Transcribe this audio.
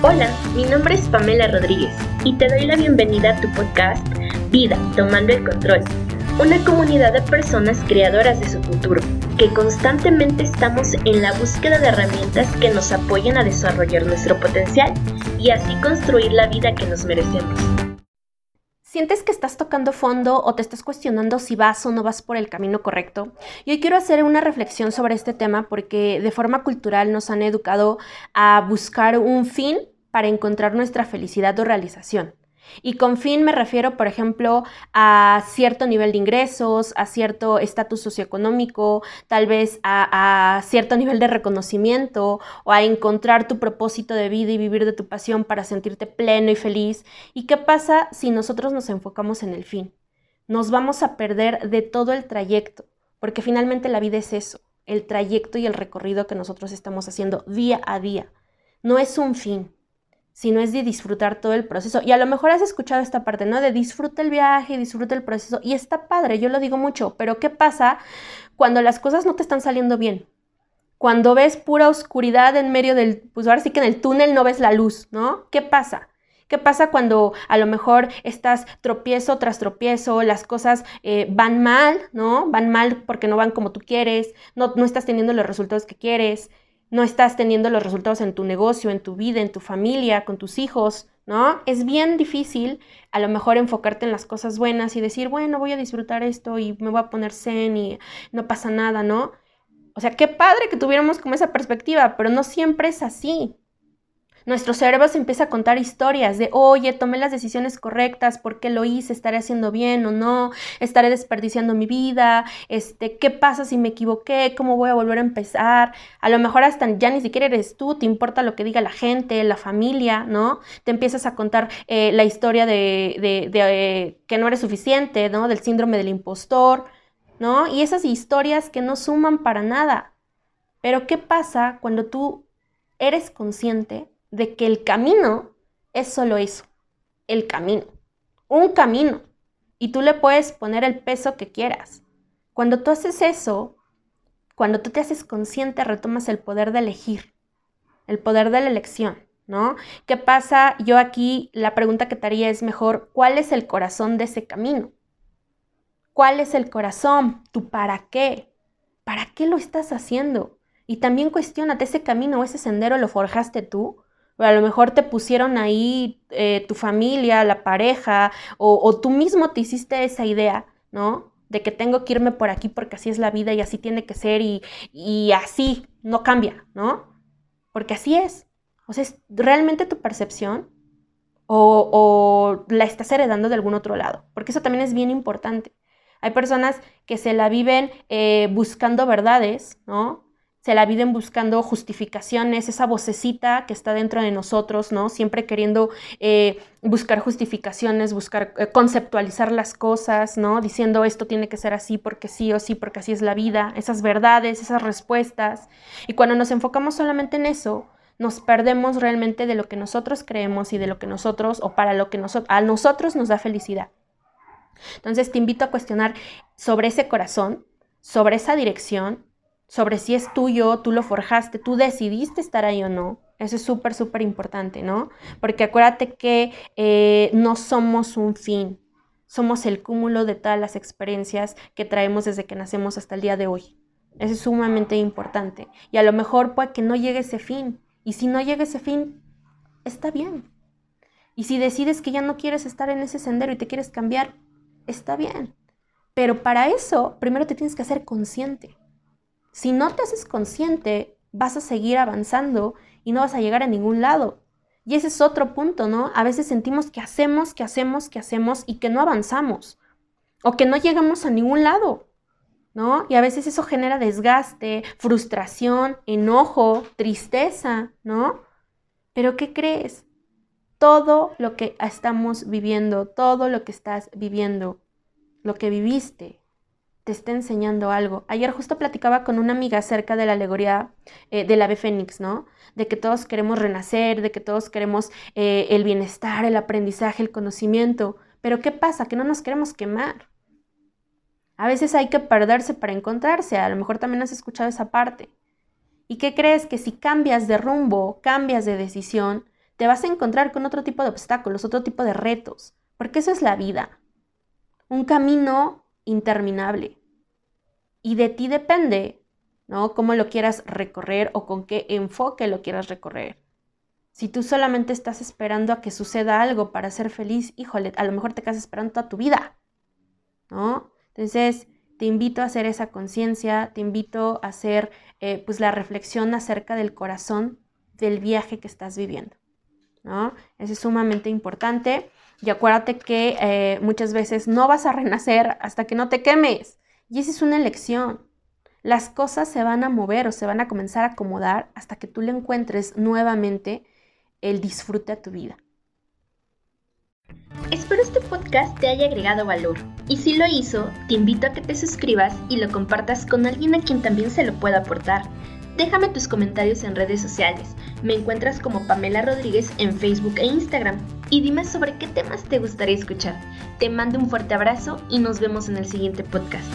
Hola, mi nombre es Pamela Rodríguez y te doy la bienvenida a tu podcast Vida, Tomando el Control, una comunidad de personas creadoras de su futuro, que constantemente estamos en la búsqueda de herramientas que nos apoyen a desarrollar nuestro potencial y así construir la vida que nos merecemos. ¿Sientes que estás tocando fondo o te estás cuestionando si vas o no vas por el camino correcto? Y hoy quiero hacer una reflexión sobre este tema porque de forma cultural nos han educado a buscar un fin para encontrar nuestra felicidad o realización. Y con fin me refiero, por ejemplo, a cierto nivel de ingresos, a cierto estatus socioeconómico, tal vez a, cierto nivel de reconocimiento o a encontrar tu propósito de vida y vivir de tu pasión para sentirte pleno y feliz. ¿Y qué pasa si nosotros nos enfocamos en el fin? Nos vamos a perder de todo el trayecto, porque finalmente la vida es eso, el trayecto y el recorrido que nosotros estamos haciendo día a día. No es un fin, sino es de disfrutar todo el proceso. Y a lo mejor has escuchado esta parte, ¿no? De disfruta el viaje, disfruta el proceso. Y está padre, yo lo digo mucho, pero ¿qué pasa cuando las cosas no te están saliendo bien? Cuando ves pura oscuridad en medio del, pues ahora sí que en el túnel no ves la luz, ¿no? ¿Qué pasa? ¿Qué pasa cuando a lo mejor estás tropiezo tras tropiezo, las cosas eh, van mal, ¿no? Van mal porque no van como tú quieres, no, no estás teniendo los resultados que quieres, no estás teniendo los resultados en tu negocio, en tu vida, en tu familia, con tus hijos, ¿no? Es bien difícil a lo mejor enfocarte en las cosas buenas y decir, bueno, voy a disfrutar esto y me voy a poner zen y no pasa nada, ¿no? O sea, qué padre que tuviéramos como esa perspectiva, pero no siempre es así nuestro cerebro se empieza a contar historias de, oye, tomé las decisiones correctas, ¿por qué lo hice? ¿Estaré haciendo bien o no? ¿Estaré desperdiciando mi vida? Este, ¿Qué pasa si me equivoqué? ¿Cómo voy a volver a empezar? A lo mejor hasta ya ni siquiera eres tú, te importa lo que diga la gente, la familia, ¿no? Te empiezas a contar eh, la historia de, de, que no eres suficiente, ¿no? Del síndrome del impostor, ¿no? Y esas historias que no suman para nada. Pero ¿qué pasa cuando tú eres consciente de que el camino es solo eso, el camino, un camino. Y tú le puedes poner el peso que quieras. Cuando tú haces eso, cuando tú te haces consciente, retomas el poder de elegir, el poder de la elección, ¿no? ¿Qué pasa? Yo aquí la pregunta que te haría es mejor, ¿cuál es el corazón de ese camino? ¿Cuál es el corazón? ¿Tu para qué? ¿Para qué lo estás haciendo? Y también cuestionate, ¿ese camino o ese sendero lo forjaste tú? O a lo mejor te pusieron ahí eh, tu familia, la pareja, o, tú mismo te hiciste esa idea, ¿no? De que tengo que irme por aquí porque así es la vida y así tiene que ser y, y así no cambia, ¿no? Porque así es. O sea, ¿es realmente tu percepción o, o la estás heredando de algún otro lado? Porque eso también es bien importante. Hay personas que se la viven eh, buscando verdades, ¿no? Se la viven buscando justificaciones, esa vocecita que está dentro de nosotros, ¿no? Siempre queriendo eh, buscar justificaciones, buscar eh, conceptualizar las cosas, ¿no? Diciendo esto tiene que ser así porque sí o sí, porque así es la vida, esas verdades, esas respuestas. Y cuando nos enfocamos solamente en eso, nos perdemos realmente de lo que nosotros creemos y de lo que nosotros, o para lo que a nosotros nos da felicidad. Entonces te invito a cuestionar sobre ese corazón, sobre esa dirección, sobre si es tuyo, tú lo forjaste, tú decidiste estar ahí o no. Eso es súper, súper importante, ¿no? Porque acuérdate que eh, no somos un fin, somos el cúmulo de todas las experiencias que traemos desde que nacemos hasta el día de hoy. Eso es sumamente importante. Y a lo mejor puede que no llegue ese fin. Y si no llega ese fin, está bien. Y si decides que ya no quieres estar en ese sendero y te quieres cambiar, está bien. Pero para eso, primero te tienes que hacer consciente. Si no te haces consciente, vas a seguir avanzando y no vas a llegar a ningún lado. Y ese es otro punto, ¿no? A veces sentimos que hacemos, que hacemos, que hacemos y que no avanzamos o que no llegamos a ningún lado, ¿no? Y a veces eso genera desgaste, frustración, enojo, tristeza, ¿no? Pero ¿qué crees? Todo lo que estamos viviendo, todo lo que estás viviendo, lo que viviste, te está enseñando algo. Ayer justo platicaba con una amiga acerca de la alegoría eh, del ave fénix, ¿no? De que todos queremos renacer, de que todos queremos eh, el bienestar, el aprendizaje, el conocimiento. Pero ¿qué pasa? Que no nos queremos quemar. A veces hay que perderse para encontrarse. A lo mejor también has escuchado esa parte. ¿Y qué crees? Que si cambias de rumbo, cambias de decisión, te vas a encontrar con otro tipo de obstáculos, otro tipo de retos, porque eso es la vida. Un camino interminable. Y de ti depende, ¿no? Cómo lo quieras recorrer o con qué enfoque lo quieras recorrer. Si tú solamente estás esperando a que suceda algo para ser feliz, híjole, a lo mejor te quedas esperando toda tu vida, ¿no? Entonces, te invito a hacer esa conciencia, te invito a hacer eh, pues la reflexión acerca del corazón del viaje que estás viviendo. ¿no? Eso es sumamente importante. Y acuérdate que eh, muchas veces no vas a renacer hasta que no te quemes. Y esa es una elección. Las cosas se van a mover o se van a comenzar a acomodar hasta que tú le encuentres nuevamente el disfrute a tu vida. Espero este podcast te haya agregado valor. Y si lo hizo, te invito a que te suscribas y lo compartas con alguien a quien también se lo pueda aportar. Déjame tus comentarios en redes sociales. Me encuentras como Pamela Rodríguez en Facebook e Instagram. Y dime sobre qué temas te gustaría escuchar. Te mando un fuerte abrazo y nos vemos en el siguiente podcast.